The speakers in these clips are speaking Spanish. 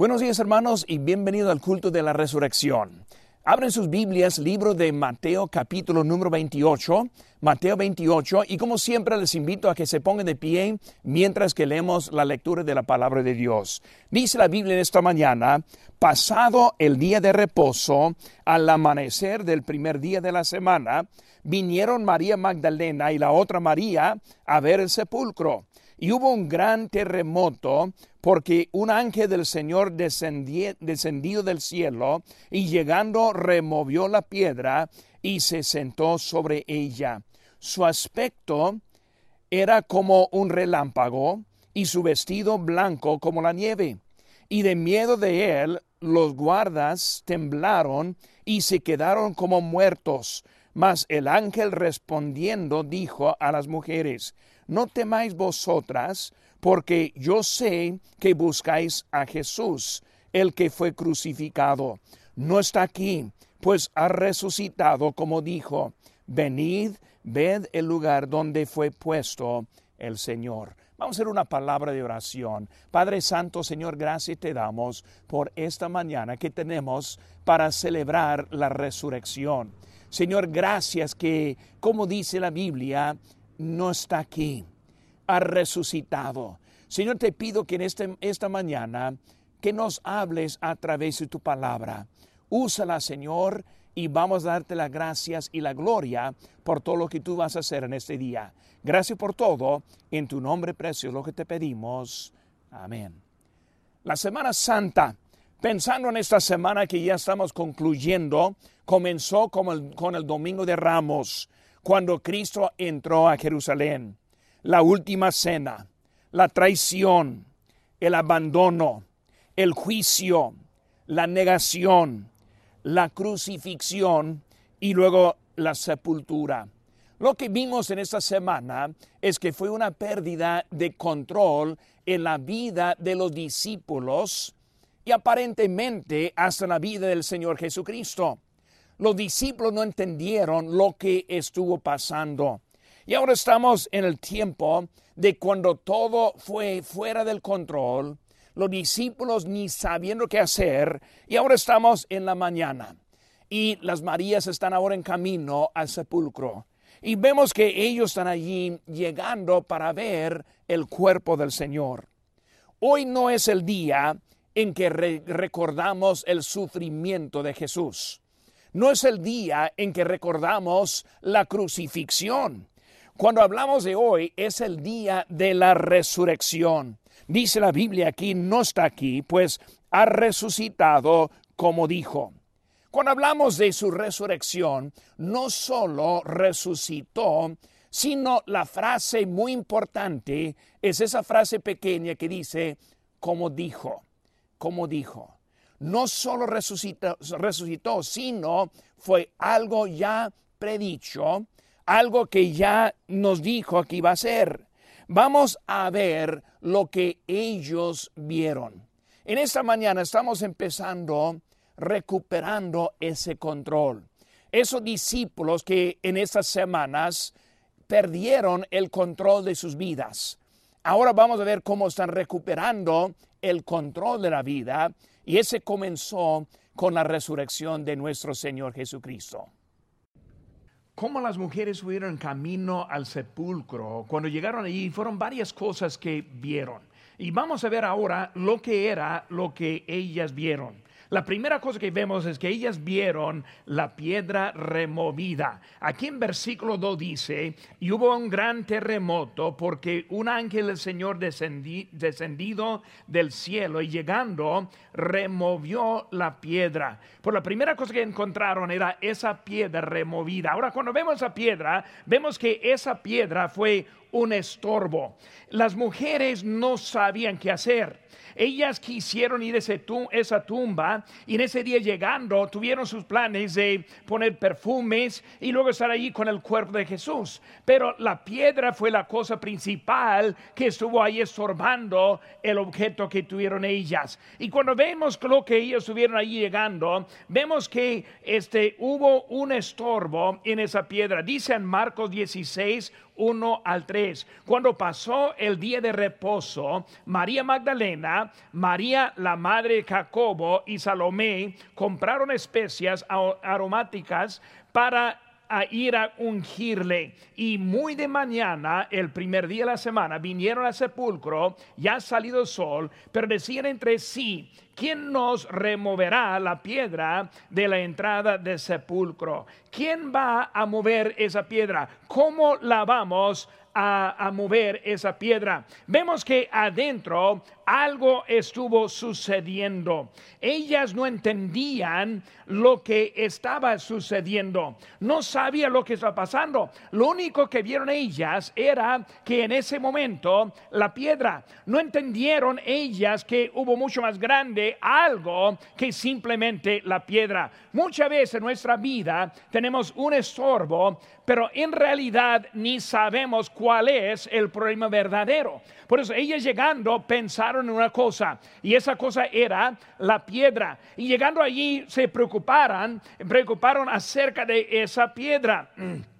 Buenos días hermanos y bienvenido al culto de la resurrección. Abren sus Biblias, libro de Mateo capítulo número 28, Mateo 28, y como siempre les invito a que se pongan de pie mientras que leemos la lectura de la palabra de Dios. Dice la Biblia en esta mañana, pasado el día de reposo, al amanecer del primer día de la semana, vinieron María Magdalena y la otra María a ver el sepulcro. Y hubo un gran terremoto porque un ángel del Señor descendió del cielo y llegando removió la piedra y se sentó sobre ella. Su aspecto era como un relámpago y su vestido blanco como la nieve. Y de miedo de él los guardas temblaron y se quedaron como muertos. Mas el ángel respondiendo dijo a las mujeres, no temáis vosotras, porque yo sé que buscáis a Jesús, el que fue crucificado. No está aquí, pues ha resucitado como dijo. Venid, ved el lugar donde fue puesto el Señor. Vamos a hacer una palabra de oración. Padre Santo, Señor, gracias te damos por esta mañana que tenemos para celebrar la resurrección. Señor, gracias que, como dice la Biblia, no está aquí, ha resucitado. Señor, te pido que en este, esta mañana que nos hables a través de tu palabra. Úsala, Señor, y vamos a darte las gracias y la gloria por todo lo que tú vas a hacer en este día. Gracias por todo. En tu nombre precioso lo que te pedimos. Amén. La Semana Santa, pensando en esta semana que ya estamos concluyendo, comenzó con el Domingo de Ramos cuando Cristo entró a Jerusalén, la última cena, la traición, el abandono, el juicio, la negación, la crucifixión y luego la sepultura. Lo que vimos en esta semana es que fue una pérdida de control en la vida de los discípulos y aparentemente hasta la vida del Señor Jesucristo. Los discípulos no entendieron lo que estuvo pasando. Y ahora estamos en el tiempo de cuando todo fue fuera del control, los discípulos ni sabiendo qué hacer, y ahora estamos en la mañana. Y las Marías están ahora en camino al sepulcro. Y vemos que ellos están allí llegando para ver el cuerpo del Señor. Hoy no es el día en que recordamos el sufrimiento de Jesús no es el día en que recordamos la crucifixión. Cuando hablamos de hoy es el día de la resurrección. Dice la Biblia aquí, no está aquí, pues ha resucitado como dijo. Cuando hablamos de su resurrección, no solo resucitó, sino la frase muy importante es esa frase pequeña que dice, como dijo, como dijo no solo resucitó, sino fue algo ya predicho, algo que ya nos dijo que iba a ser. Vamos a ver lo que ellos vieron. En esta mañana estamos empezando recuperando ese control. Esos discípulos que en estas semanas perdieron el control de sus vidas. Ahora vamos a ver cómo están recuperando el control de la vida y ese comenzó con la resurrección de nuestro Señor Jesucristo. Cómo las mujeres subieron camino al sepulcro. Cuando llegaron allí fueron varias cosas que vieron. Y vamos a ver ahora lo que era lo que ellas vieron. La primera cosa que vemos es que ellas vieron la piedra removida. Aquí en versículo 2 dice, y hubo un gran terremoto porque un ángel del Señor descendido del cielo y llegando removió la piedra. Por la primera cosa que encontraron era esa piedra removida. Ahora cuando vemos esa piedra, vemos que esa piedra fue un estorbo. Las mujeres no sabían qué hacer. Ellas quisieron ir a esa tumba y en ese día llegando tuvieron sus planes de poner perfumes y luego estar allí con el cuerpo de Jesús. Pero la piedra fue la cosa principal que estuvo ahí estorbando el objeto que tuvieron ellas. Y cuando vemos lo que ellos estuvieron allí llegando, vemos que este, hubo un estorbo en esa piedra. Dice en Marcos 16, 1 al 3 vez, cuando pasó el día de reposo, María Magdalena, María la madre de Jacobo y Salomé compraron especias aromáticas para a ir a ungirle. Y muy de mañana, el primer día de la semana, vinieron al sepulcro, ya ha salido el sol, pero decían entre sí, ¿quién nos removerá la piedra de la entrada del sepulcro? ¿Quién va a mover esa piedra? ¿Cómo la vamos a, mover esa piedra. Vemos que adentro algo estuvo sucediendo. Ellas no entendían lo que estaba sucediendo. No sabían lo que estaba pasando. Lo único que vieron ellas era que en ese momento la piedra, no entendieron ellas que hubo mucho más grande algo que simplemente la piedra. Muchas veces en nuestra vida tenemos un estorbo, pero en realidad ni sabemos cuál es el problema verdadero. Por eso ellas llegando pensaron en una cosa y esa cosa era la piedra. Y llegando allí se preocuparon, preocuparon acerca de esa piedra.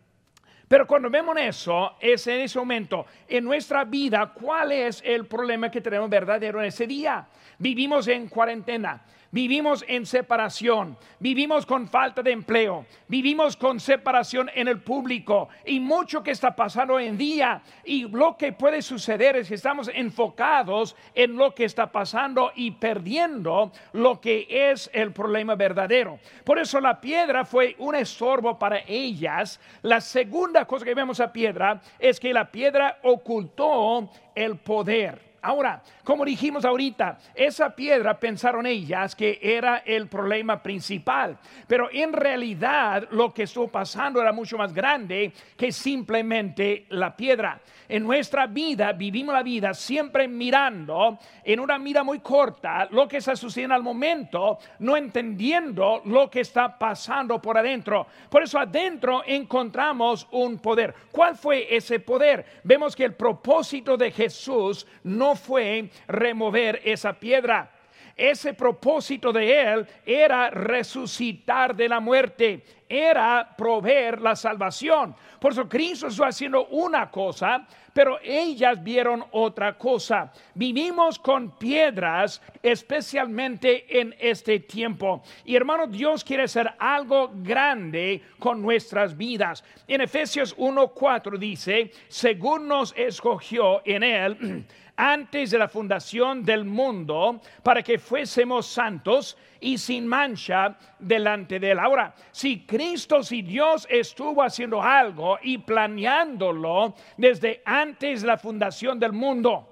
Pero cuando vemos eso, es en ese momento, en nuestra vida, ¿cuál es el problema que tenemos verdadero en ese día? Vivimos en cuarentena Vivimos en separación, vivimos con falta de empleo, vivimos con separación en el público y mucho que está pasando hoy en día. Y lo que puede suceder es que estamos enfocados en lo que está pasando y perdiendo lo que es el problema verdadero. Por eso la piedra fue un estorbo para ellas. La segunda cosa que vemos a piedra es que la piedra ocultó el poder. Ahora, como dijimos ahorita, esa piedra pensaron ellas que era el problema principal, pero en realidad lo que estuvo pasando era mucho más grande que simplemente la piedra. En nuestra vida vivimos la vida siempre mirando en una mira muy corta lo que está sucediendo al momento, no entendiendo lo que está pasando por adentro. Por eso adentro encontramos un poder. ¿Cuál fue ese poder? Vemos que el propósito de Jesús no fue remover esa piedra. Ese propósito de él era resucitar de la muerte, era proveer la salvación. Por eso Cristo está haciendo una cosa, pero ellas vieron otra cosa. Vivimos con piedras, especialmente en este tiempo. Y hermano, Dios quiere hacer algo grande con nuestras vidas. En Efesios 1:4 dice, según nos escogió en él, antes de la fundación del mundo para que fuésemos santos y sin mancha delante de él. Ahora, si Cristo, si Dios estuvo haciendo algo y planeándolo desde antes de la fundación del mundo,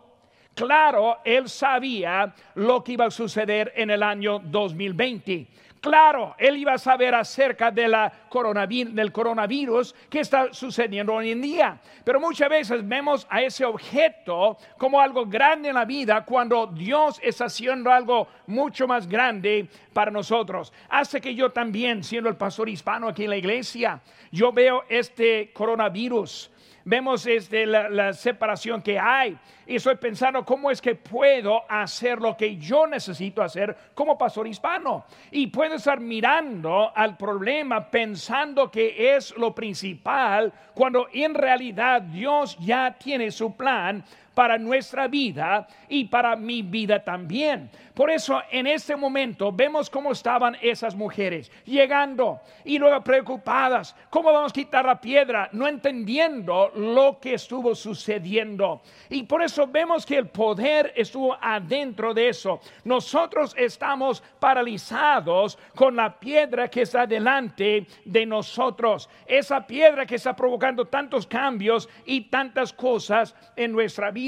claro, él sabía lo que iba a suceder en el año 2020 Claro, él iba a saber acerca de la del coronavirus que está sucediendo hoy en día. Pero muchas veces vemos a ese objeto como algo grande en la vida cuando Dios está haciendo algo mucho más grande para nosotros. Hace que yo también, siendo el pastor hispano aquí en la iglesia, yo veo este coronavirus vemos este, la, separación que hay. Y estoy pensando cómo es que puedo hacer lo que yo necesito hacer como pastor hispano. Y puedo estar mirando al problema pensando que es lo principal, cuando en realidad Dios ya tiene su plan para nuestra vida y para mi vida también. Por eso en este momento vemos cómo estaban esas mujeres llegando y luego preocupadas, ¿cómo vamos a quitar la piedra? No entendiendo lo que estuvo sucediendo. Y por eso vemos que el poder estuvo adentro de eso. Nosotros estamos paralizados con la piedra que está delante de nosotros. Esa piedra que está provocando tantos cambios y tantas cosas en nuestra vida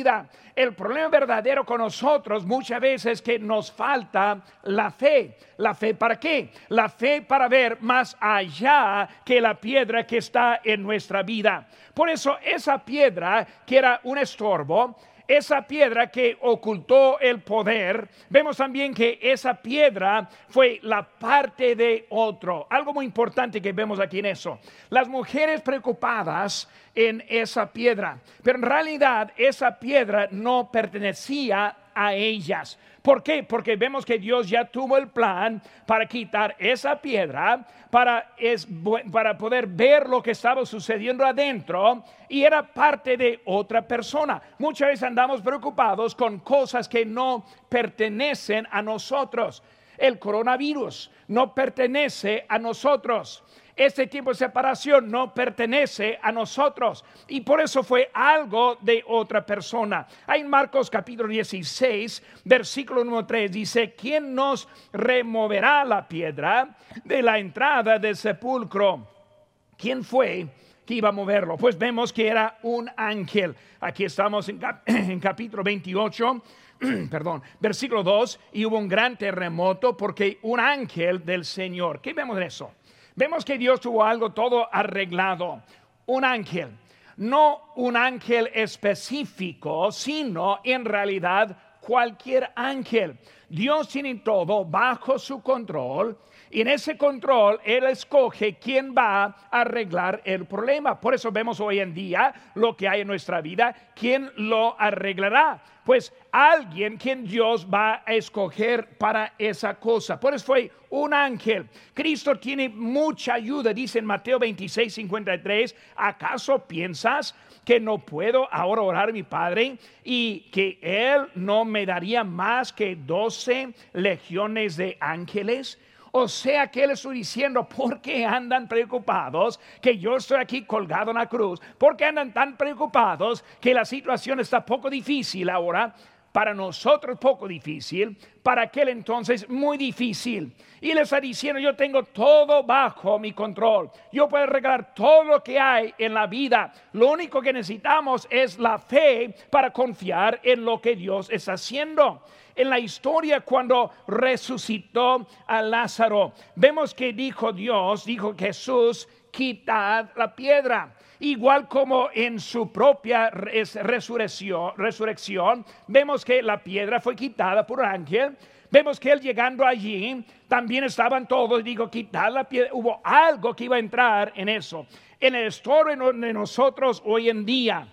el problema verdadero con nosotros muchas veces es que nos falta la fe. ¿La fe para qué? La fe para ver más allá que la piedra que está en nuestra vida. Por eso esa piedra que era un estorbo, esa piedra que ocultó el poder, vemos también que esa piedra fue la parte de otro. Algo muy importante que vemos aquí en eso. Las mujeres preocupadas en esa piedra, pero en realidad esa piedra no pertenecía a ellas. ¿Por qué? Porque vemos que Dios ya tuvo el plan para quitar esa piedra, para, es, para poder ver lo que estaba sucediendo adentro y era parte de otra persona. Muchas veces andamos preocupados con cosas que no pertenecen a nosotros. El coronavirus no pertenece a nosotros este tipo de separación no pertenece a nosotros y por eso fue algo de otra persona. Hay Marcos capítulo 16, versículo número 3, dice, ¿quién nos removerá la piedra de la entrada del sepulcro? ¿Quién fue? que iba a moverlo? Pues vemos que era un ángel. Aquí estamos en, en capítulo 28, perdón, versículo 2, y hubo un gran terremoto porque un ángel del Señor. ¿Qué vemos de eso? Vemos que Dios tuvo algo todo arreglado. Un ángel. No un ángel específico, sino en realidad cualquier ángel. Dios tiene todo bajo su control y en ese control Él escoge quién va a arreglar el problema. Por eso vemos hoy en día lo que hay en nuestra vida, quién lo arreglará. Pues alguien quien Dios va a escoger para esa cosa. Por eso fue un ángel. Cristo tiene mucha ayuda, dice en Mateo 26, 53. ¿Acaso piensas que no puedo ahora orar a mi Padre y que Él no me daría más que 12 legiones de ángeles? O sea que Él está diciendo, ¿por qué andan preocupados que yo estoy aquí colgado en la cruz? ¿Por qué andan tan preocupados que la situación está poco difícil ahora? Para nosotros poco difícil, para aquel entonces muy difícil. Y le está diciendo, yo tengo todo bajo mi control. Yo puedo regalar todo lo que hay en la vida. Lo único que necesitamos es la fe para confiar en lo que Dios está haciendo en la historia cuando resucitó a Lázaro. Vemos que dijo Dios, dijo Jesús, quitad la piedra. Igual como en su propia resurrección, resurrección, vemos que la piedra fue quitada por ángel. Vemos que él llegando allí, también estaban todos, digo, quitar la piedra. Hubo algo que iba a entrar en eso. En el historia de nosotros hoy en día,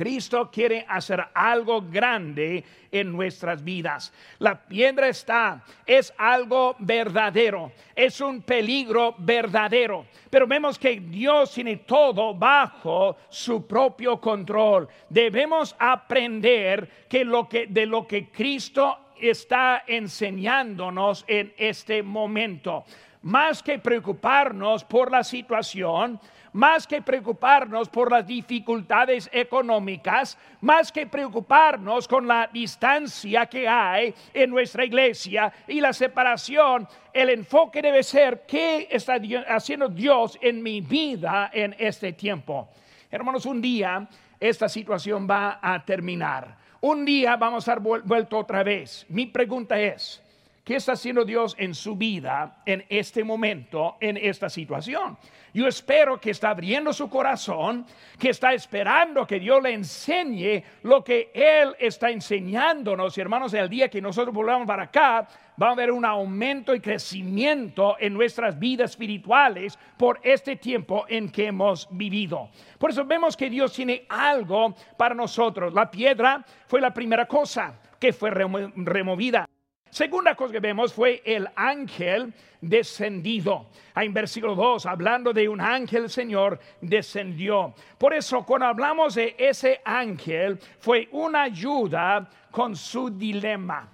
Cristo quiere hacer algo grande en nuestras vidas. La piedra está, es algo verdadero, es un peligro verdadero. Pero vemos que Dios tiene todo bajo su propio control. Debemos aprender que que de lo que Cristo está enseñándonos en este momento. Más que preocuparnos por la situación, más que preocuparnos por las dificultades económicas, más que preocuparnos con la distancia que hay en nuestra iglesia y la separación, el enfoque debe ser qué está haciendo Dios en mi vida en este tiempo. Hermanos, un día esta situación va a terminar. Un día vamos a estar vuelto otra vez. Mi pregunta es, ¿qué está haciendo Dios en su vida en este momento, en esta situación? Yo espero que está abriendo su corazón, que está esperando que Dios le enseñe lo que Él está enseñándonos. Y hermanos, el día que nosotros volvamos para acá, va a haber un aumento y crecimiento en nuestras vidas espirituales por este tiempo en que hemos vivido. Por eso vemos que Dios tiene algo para nosotros. La piedra fue la primera cosa que fue removida. Segunda cosa que vemos fue el ángel descendido. En versículo 2, hablando de un ángel, el Señor descendió. Por eso, cuando hablamos de ese ángel, fue una ayuda con su dilema.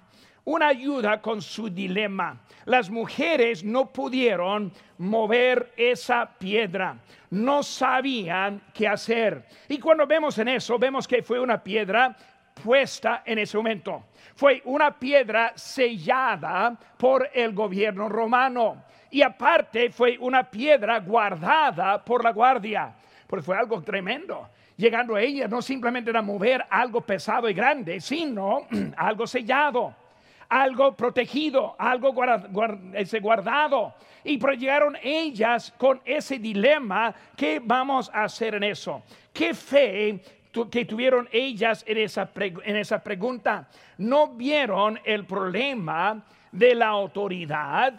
Una ayuda con su dilema. Las mujeres no pudieron mover esa piedra. No sabían qué hacer. Y cuando vemos en eso, vemos que fue una piedra puesta en ese momento fue una piedra sellada por el gobierno romano. Y aparte fue una piedra guardada por la guardia. Porque fue algo tremendo. Llegando a ella no simplemente era mover algo pesado y grande, sino algo sellado, algo protegido, algo guardado. Y llegaron ellas con ese dilema, ¿qué vamos a hacer en eso? ¿Qué fe que tuvieron ellas en esa, en esa pregunta. No vieron el problema de la autoridad,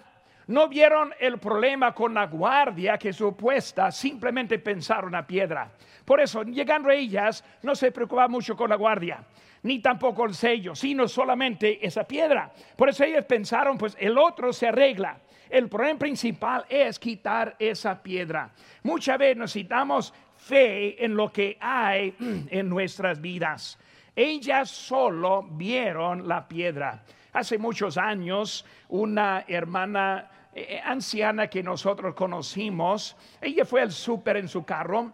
no vieron el problema con la guardia que supuesta, simplemente pensaron a piedra. Por eso, llegando a ellas, no se preocupaba mucho con la guardia. ni tampoco el sello, sino solamente esa piedra. Por eso ellos pensaron, pues el otro se arregla. El problema principal es quitar esa piedra. Muchas veces necesitamos fe en lo que hay en nuestras vidas. Ellas solo vieron la piedra. Hace muchos años, una hermana eh, eh, anciana que nosotros conocimos, ella fue al súper en su carro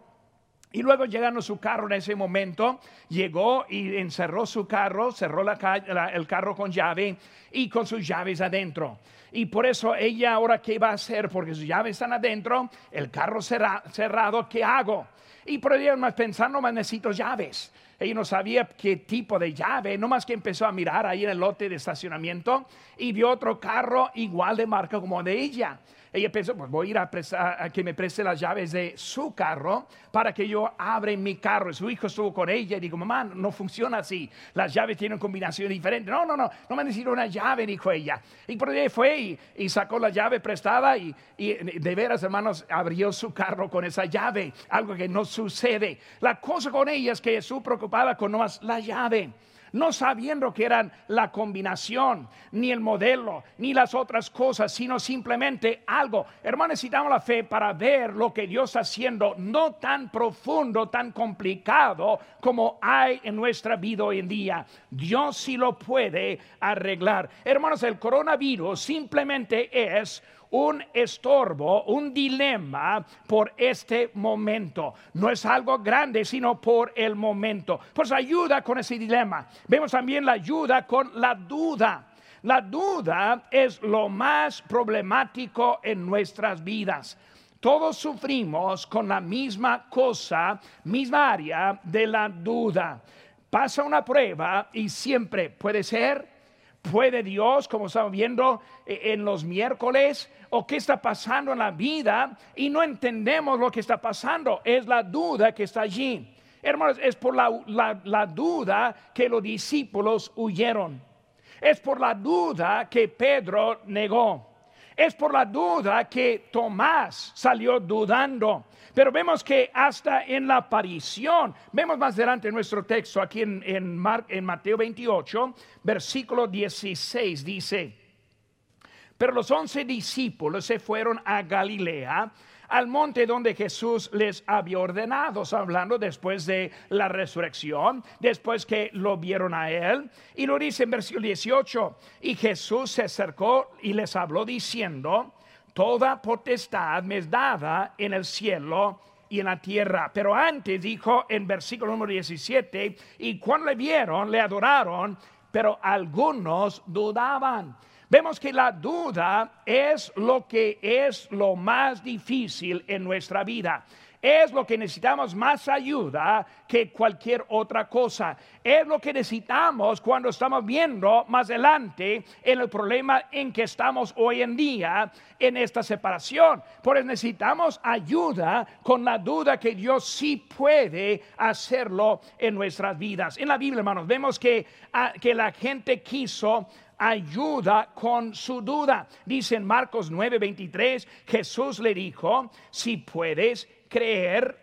y luego llegando su carro en ese momento, llegó y encerró su carro, cerró el carro con llave y con sus llaves adentro. Y por eso ella ahora, ¿qué va a hacer? Porque sus llaves están adentro, el carro cerrado, ¿qué hago? Y ella más pensando, más necesito llaves. Ella no sabía qué tipo de llave, no más que empezó a mirar ahí en el lote de estacionamiento y vio otro carro igual de marca como de ella. Ella pensó, pues voy a ir a, que me preste las llaves de su carro para que yo abra mi carro. Su hijo estuvo con ella y dijo, mamá, no funciona así. Las llaves tienen combinación diferente. No, no, no, no me necesito una llave, dijo ella. Y por ahí fue y, sacó la llave prestada y, de veras, hermanos, abrió su carro con esa llave. Algo que no sucede. La cosa con ella es que su preocupada con más la llave no sabiendo que eran la combinación, ni el modelo, ni las otras cosas, sino simplemente algo. Hermanos, necesitamos la fe para ver lo que Dios está haciendo, no tan profundo, tan complicado como hay en nuestra vida hoy en día. Dios sí lo puede arreglar. Hermanos, el coronavirus simplemente es un estorbo, un dilema por este momento. No es algo grande, sino por el momento. Pues ayuda con ese dilema. Vemos también la ayuda con la duda. La duda es lo más problemático en nuestras vidas. Todos sufrimos con la misma cosa, misma área de la duda. Pasa una prueba y siempre puede ser, puede Dios, como estamos viendo eh, en los miércoles, o qué está pasando en la vida y no entendemos lo que está pasando. Es la duda que está allí. Hermanos, es por la, duda que los discípulos huyeron. Es por la duda que Pedro negó. Es por la duda que Tomás salió dudando. Pero vemos que hasta en la aparición, vemos más adelante en nuestro texto, aquí en, en, en Mateo 28, versículo 16, dice, pero los once discípulos se fueron a Galilea, al monte donde Jesús les había ordenado, hablando después de la resurrección, después que lo vieron a él. Y lo dice en versículo 18, y Jesús se acercó y les habló diciendo, toda potestad me es dada en el cielo y en la tierra. Pero antes dijo en versículo número 17, y cuando le vieron, le adoraron, pero algunos dudaban. Vemos que la duda es lo que es lo más difícil en nuestra vida. Es lo que necesitamos más ayuda que cualquier otra cosa. Es lo que necesitamos cuando estamos viendo más adelante en el problema en que estamos hoy en día en esta separación. Por eso necesitamos ayuda con la duda que Dios sí puede hacerlo en nuestras vidas. En la Biblia, hermanos, vemos que, ah, que la gente quiso ayuda con su duda. Dice en Marcos 9:23, Jesús le dijo, si puedes creer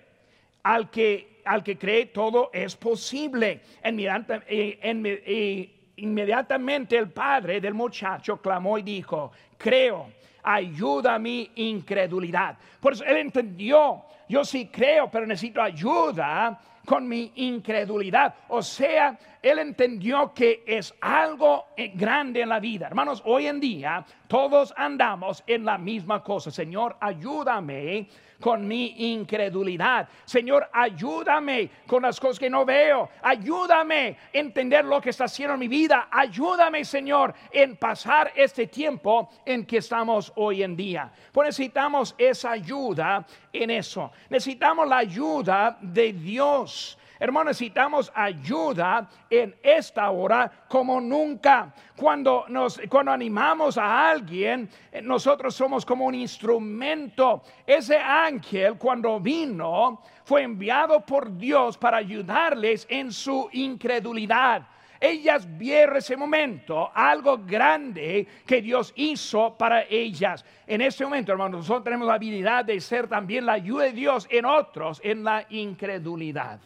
al que, al que cree todo es posible. Eh, eh, inmediatamente el padre del muchacho clamó y dijo, creo, ayuda a mi incredulidad. Por eso él entendió, yo sí creo, pero necesito ayuda con mi incredulidad. O sea, él entendió que es algo eh, grande en la vida. Hermanos, hoy en día todos andamos en la misma cosa. Señor, ayúdame con mi incredulidad. Señor, ayúdame con las cosas que no veo. Ayúdame a entender lo que está haciendo en mi vida. Ayúdame, Señor, en pasar este tiempo en que estamos hoy en día. Pues necesitamos esa ayuda en eso. Necesitamos la ayuda de Dios. Hermanos, necesitamos ayuda en esta hora como nunca. Cuando, nos, cuando animamos a alguien, eh, nosotros somos como un instrumento. Ese ángel cuando vino fue enviado por Dios para ayudarles en su incredulidad ellas vieron ese momento algo grande que Dios hizo para ellas. En ese momento, hermanos, nosotros tenemos la habilidad de ser también la ayuda de Dios en otros en la incredulidad.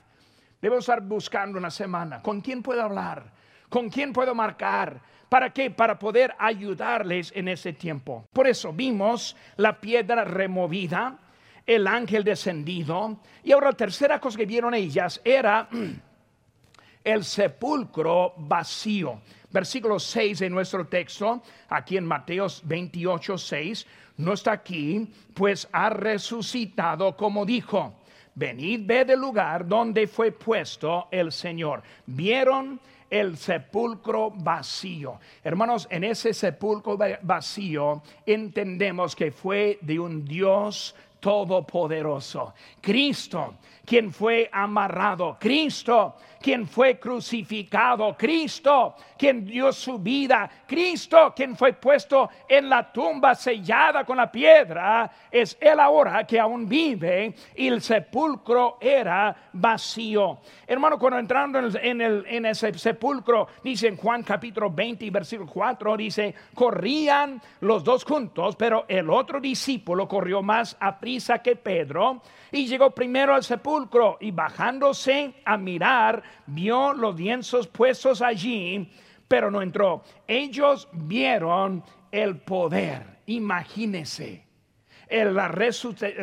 Debo estar buscando una semana. ¿Con quién puedo hablar? ¿Con quién puedo marcar? ¿Para qué? Para poder ayudarles en ese tiempo. Por eso vimos la piedra removida, el ángel descendido. Y ahora la tercera cosa que vieron ellas era el sepulcro vacío. Versículo 6 de nuestro texto, aquí en Mateo 28, 6, no está aquí, pues ha resucitado como dijo. Venid, ve del lugar donde fue puesto el Señor. Vieron el sepulcro vacío. Hermanos, en ese sepulcro vacío entendemos que fue de un Dios todopoderoso. Cristo, quien fue amarrado. Cristo, quien fue crucificado, Cristo, quien dio su vida, Cristo, quien fue puesto en la tumba sellada con la piedra, es Él ahora que aún vive y el sepulcro era vacío. Hermano, cuando entrando en, el, en ese sepulcro, dice en Juan capítulo 20, versículo 4, dice, corrían los dos juntos, pero el otro discípulo corrió más a prisa que Pedro y llegó primero al sepulcro y bajándose a mirar, vio los lienzos puestos allí, pero no entró. Ellos vieron el poder, imagínese la,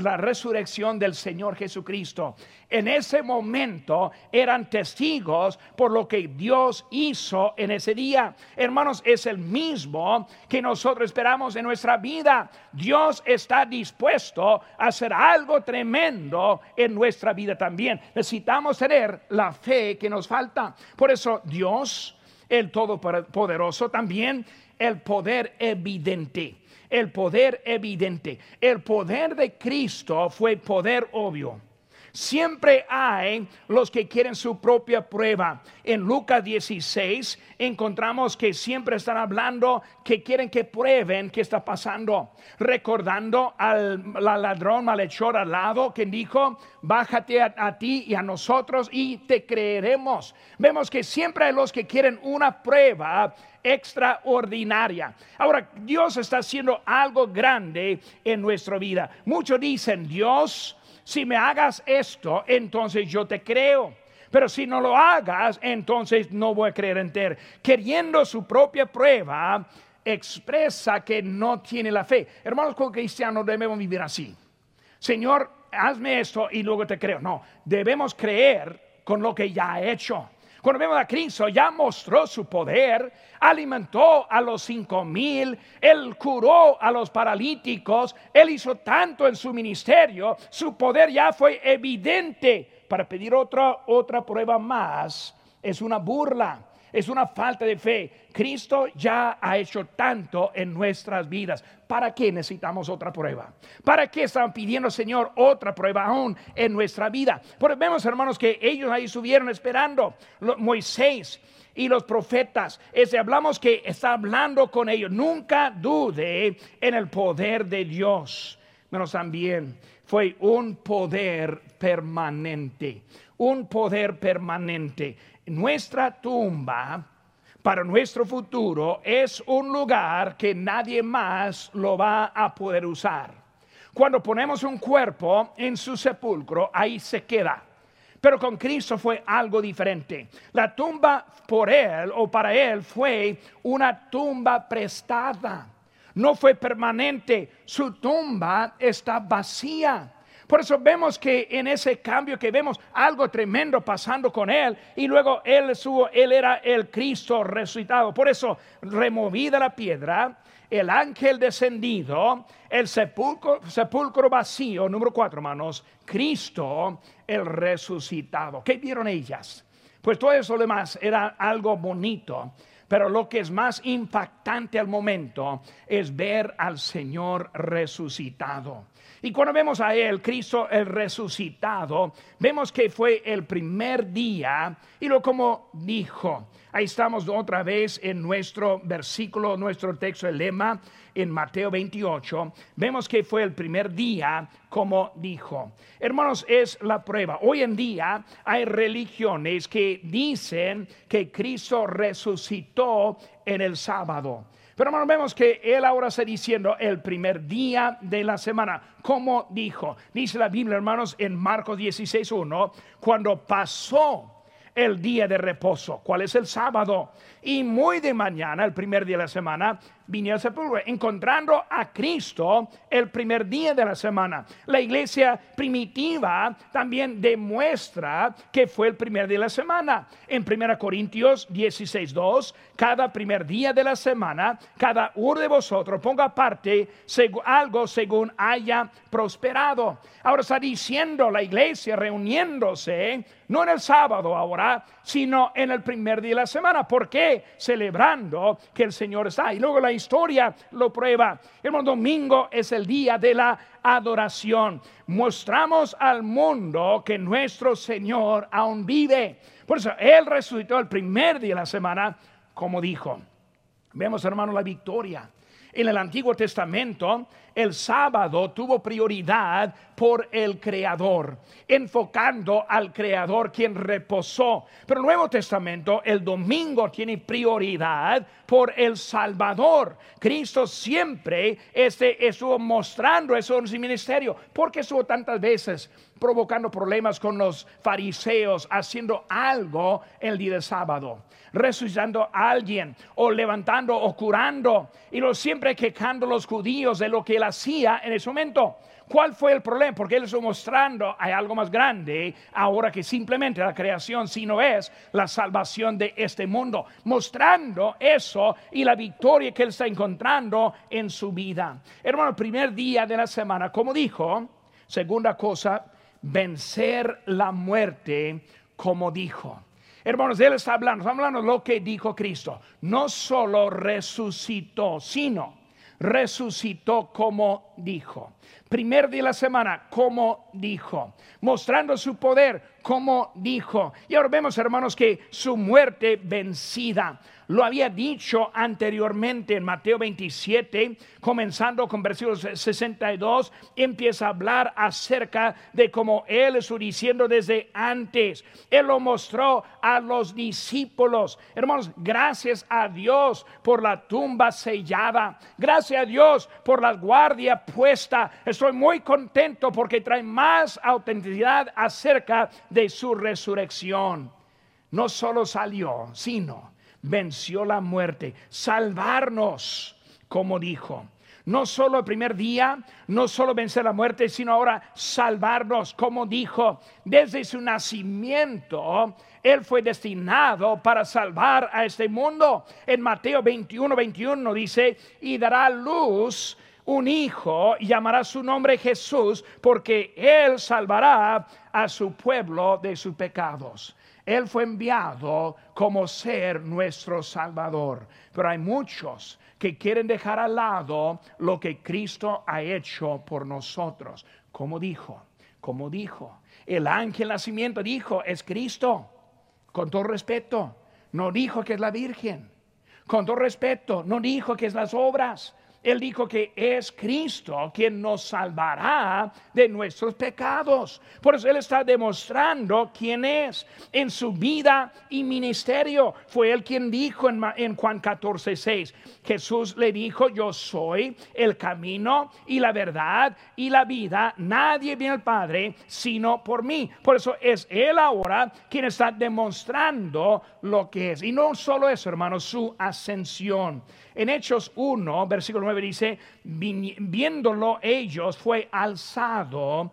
la resurrección del Señor Jesucristo. En ese momento eran testigos por lo que Dios hizo en ese día. Hermanos, es el mismo que nosotros esperamos en nuestra vida. Dios está dispuesto a hacer algo tremendo en nuestra vida también. Necesitamos tener la fe que nos falta. Por eso Dios, el Todopoderoso, también el poder evidente el poder evidente. El poder de Cristo fue poder obvio. Siempre hay los que quieren su propia prueba. En Lucas 16 encontramos que siempre están hablando que quieren que prueben qué está pasando. Recordando al ladrón malhechor al lado que dijo, bájate a, a ti y a nosotros y te creeremos. Vemos que siempre hay los que quieren una prueba extraordinaria. Ahora, Dios está haciendo algo grande en nuestra vida. Muchos dicen, Dios, si me hagas esto, entonces yo te creo. Pero si no lo hagas, entonces no voy a creer en ti. Queriendo su propia prueba, expresa que no tiene la fe. Hermanos, como cristianos debemos vivir así. Señor, hazme esto y luego te creo. No, debemos creer con lo que ya ha hecho. Cuando vemos a Cristo, ya mostró su poder, alimentó a los cinco mil, él curó a los paralíticos, él hizo tanto en su ministerio, su poder ya fue evidente. Para pedir otra, otra prueba más es una burla es una falta de fe. Cristo ya ha hecho tanto en nuestras vidas. ¿Para qué necesitamos otra prueba? ¿Para qué están pidiendo, Señor, otra prueba aún en nuestra vida? Porque vemos, hermanos, que ellos ahí estuvieron esperando. Moisés y los profetas. Ese hablamos que está hablando con ellos. Nunca dude en el poder de Dios. Pero también fue un poder permanente. Un poder permanente nuestra tumba para nuestro futuro es un lugar que nadie más lo va a poder usar. Cuando ponemos un cuerpo en su sepulcro, ahí se queda. Pero con Cristo fue algo diferente. La tumba por Él o para Él fue una tumba prestada. No fue permanente. Su tumba está vacía. Por eso vemos que en ese cambio que vemos algo tremendo pasando con él y luego él, su, él era el Cristo resucitado. Por eso removida la piedra, el ángel descendido, el sepulcro, sepulcro vacío, número cuatro hermanos, Cristo el resucitado. ¿Qué vieron ellas? Pues todo eso demás era algo bonito. Pero lo que es más impactante al momento es ver al Señor resucitado. Y cuando vemos a Él, Cristo el resucitado, vemos que fue el primer día y lo como dijo. Ahí estamos otra vez en nuestro versículo, nuestro texto, el lema en Mateo 28. Vemos que fue el primer día como dijo. Hermanos, es la prueba. Hoy en día hay religiones que dicen que Cristo resucitó en el sábado. Pero hermanos, vemos que él ahora está diciendo el primer día de la semana, como dijo, dice la Biblia, hermanos, en Marcos 16.1, cuando pasó el día de reposo, ¿cuál es el sábado? Y muy de mañana, el primer día de la semana, vine al sepulcro, encontrando a Cristo el primer día de la semana. La iglesia primitiva también demuestra que fue el primer día de la semana. En 1 Corintios 16, 2, cada primer día de la semana, cada uno de vosotros ponga aparte algo según haya prosperado. Ahora está diciendo la iglesia reuniéndose, no en el sábado ahora, sino en el primer día de la semana. ¿Por qué? Celebrando que el Señor está. Y luego la historia lo prueba. El domingo es el día de la adoración. Mostramos al mundo que nuestro Señor aún vive. Por eso Él resucitó el primer día de la semana, como dijo. Vemos, hermano, la victoria. En el Antiguo Testamento, el sábado tuvo prioridad por el Creador, enfocando al Creador quien reposó. Pero el Nuevo Testamento, el domingo tiene prioridad por el Salvador. Cristo siempre este, estuvo mostrando eso en su ministerio. porque estuvo tantas veces provocando problemas con los fariseos, haciendo algo el día del sábado? resucitando a alguien o levantando o curando y lo siempre quejando los judíos de lo que hacía en ese momento. ¿Cuál fue el problema? Porque él está mostrando hay algo más grande ahora que simplemente la creación, sino es la salvación de este mundo, mostrando eso y la victoria que él está encontrando en su vida. Hermano, el primer día de la semana, como dijo, segunda cosa, vencer la muerte, como dijo. Hermanos, Él está hablando, está hablando lo que dijo Cristo. No solo resucitó, sino resucitó como dijo. Primer día de la semana, como dijo. Mostrando su poder, como dijo. Y ahora vemos, hermanos, que su muerte vencida. Lo había dicho anteriormente en Mateo 27, comenzando con versículo 62, empieza a hablar acerca de cómo Él estuvo diciendo desde antes. Él lo mostró a los discípulos. Hermanos, gracias a Dios por la tumba sellada. Gracias a Dios por la guardia puesta. Estoy muy contento porque trae más autenticidad acerca de su resurrección. No solo salió, sino venció la muerte, salvarnos, como dijo. No solo el primer día, no solo vencer la muerte, sino ahora salvarnos, como dijo, desde su nacimiento, Él fue destinado para salvar a este mundo. En Mateo 21, 21 dice, y dará luz un hijo, llamará su nombre Jesús, porque Él salvará a su pueblo de sus pecados. Él fue enviado como ser nuestro Salvador. Pero hay muchos que quieren dejar al lado lo que Cristo ha hecho por nosotros. Como dijo, como dijo, el ángel nacimiento dijo, es Cristo. Con todo respeto, no dijo que es la Virgen. Con todo respeto, no dijo que es las obras. Él dijo que es Cristo quien nos salvará de nuestros pecados. Por eso Él está demostrando quién es en su vida y ministerio. Fue Él quien dijo en, Juan 14, 6, Jesús le dijo, yo soy el camino y la verdad y la vida. Nadie viene al Padre sino por mí. Por eso es Él ahora quien está demostrando lo que es. Y no solo eso, hermanos, su ascensión. En Hechos 1, versículo 9 dice, viéndolo ellos fue alzado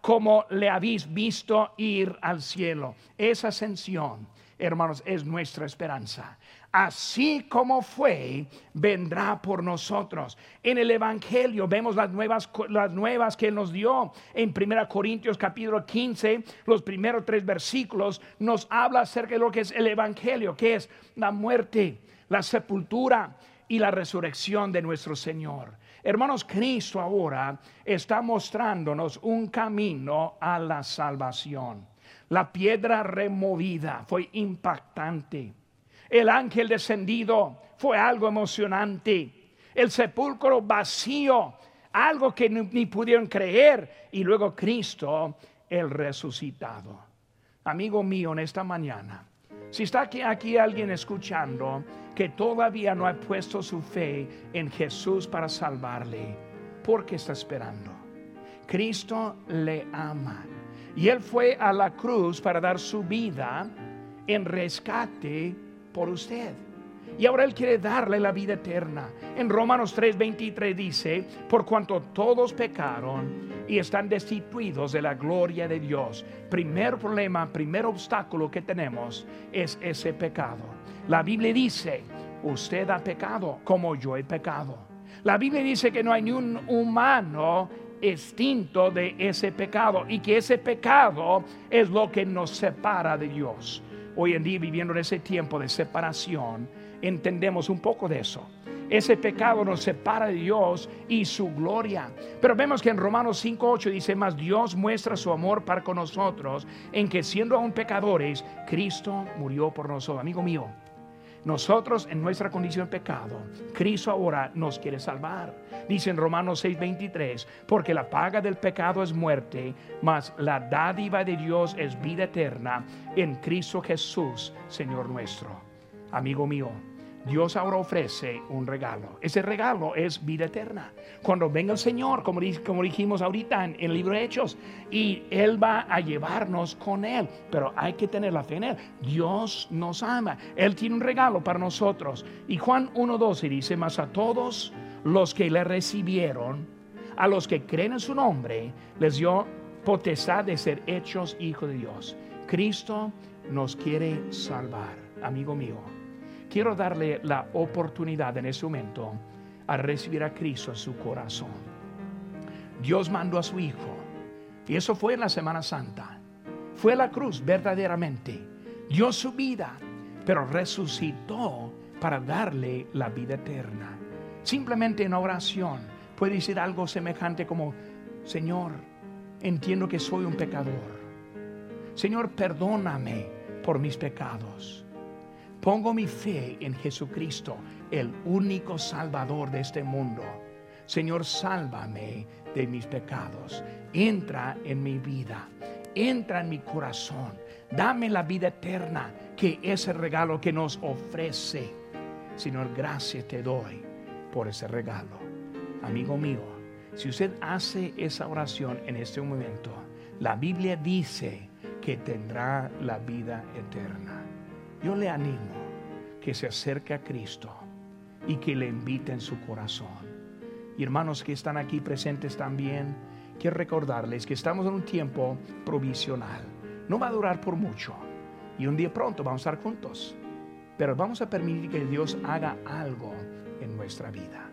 como le habéis visto ir al cielo. Esa ascensión, hermanos, es nuestra esperanza. Así como fue, vendrá por nosotros. En el Evangelio vemos las nuevas, las nuevas que nos dio. En 1 Corintios capítulo 15, los primeros tres versículos, nos habla acerca de lo que es el Evangelio, que es la muerte, la sepultura y la resurrección de nuestro Señor. Hermanos, Cristo ahora está mostrándonos un camino a la salvación. La piedra removida fue impactante. El ángel descendido fue algo emocionante. El sepulcro vacío, algo que ni, pudieron creer. Y luego Cristo, el resucitado. Amigo mío, en esta mañana, si está aquí, aquí alguien escuchando que todavía no ha puesto su fe en Jesús para salvarle, ¿por qué está esperando? Cristo le ama y Él fue a la cruz para dar su vida en rescate por usted. Y ahora Él quiere darle la vida eterna. En Romanos 3:23 dice, por cuanto todos pecaron y están destituidos de la gloria de Dios. Primer problema, primer obstáculo que tenemos es ese pecado. La Biblia dice, usted ha pecado como yo he pecado. La Biblia dice que no hay ni un humano extinto de ese pecado y que ese pecado es lo que nos separa de Dios. Hoy en día viviendo en ese tiempo de separación, entendemos un poco de eso. Ese pecado nos separa de Dios y su gloria. Pero vemos que en Romanos 5.8 dice, más Dios muestra su amor para con nosotros en que siendo aún pecadores, Cristo murió por nosotros. Amigo mío, nosotros en nuestra condición de pecado, Cristo ahora nos quiere salvar. Dice en Romanos 6:23, porque la paga del pecado es muerte, mas la dádiva de Dios es vida eterna en Cristo Jesús, Señor nuestro. Amigo mío, Dios ahora ofrece un regalo. Ese regalo es vida eterna. Cuando venga el Señor, como, dijimos ahorita en, el libro de Hechos, y Él va a llevarnos con Él, pero hay que tener la fe en Él. Dios nos ama. Él tiene un regalo para nosotros. Y Juan 1.12 dice, más a todos los que le recibieron, a los que creen en su nombre, les dio potestad de ser hechos hijos de Dios. Cristo nos quiere salvar, amigo mío quiero darle la oportunidad en ese momento a recibir a Cristo en su corazón. Dios mandó a su Hijo y eso fue en la Semana Santa. Fue la cruz verdaderamente. Dio su vida, pero resucitó para darle la vida eterna. Simplemente en oración puede decir algo semejante como, Señor, entiendo que soy un pecador. Señor, perdóname por mis pecados. Pongo mi fe en Jesucristo, el único Salvador de este mundo. Señor, sálvame de mis pecados. Entra en mi vida. Entra en mi corazón. Dame la vida eterna, que es el regalo que nos ofrece. Señor, gracias te doy por ese regalo. Amigo mío, si usted hace esa oración en este momento, la Biblia dice que tendrá la vida eterna. Yo le animo que se acerque a Cristo y que le invite en su corazón. Y hermanos que están aquí presentes también, quiero recordarles que estamos en un tiempo provisional. No va a durar por mucho. Y un día pronto vamos a estar juntos. Pero vamos a permitir que Dios haga algo en nuestra vida.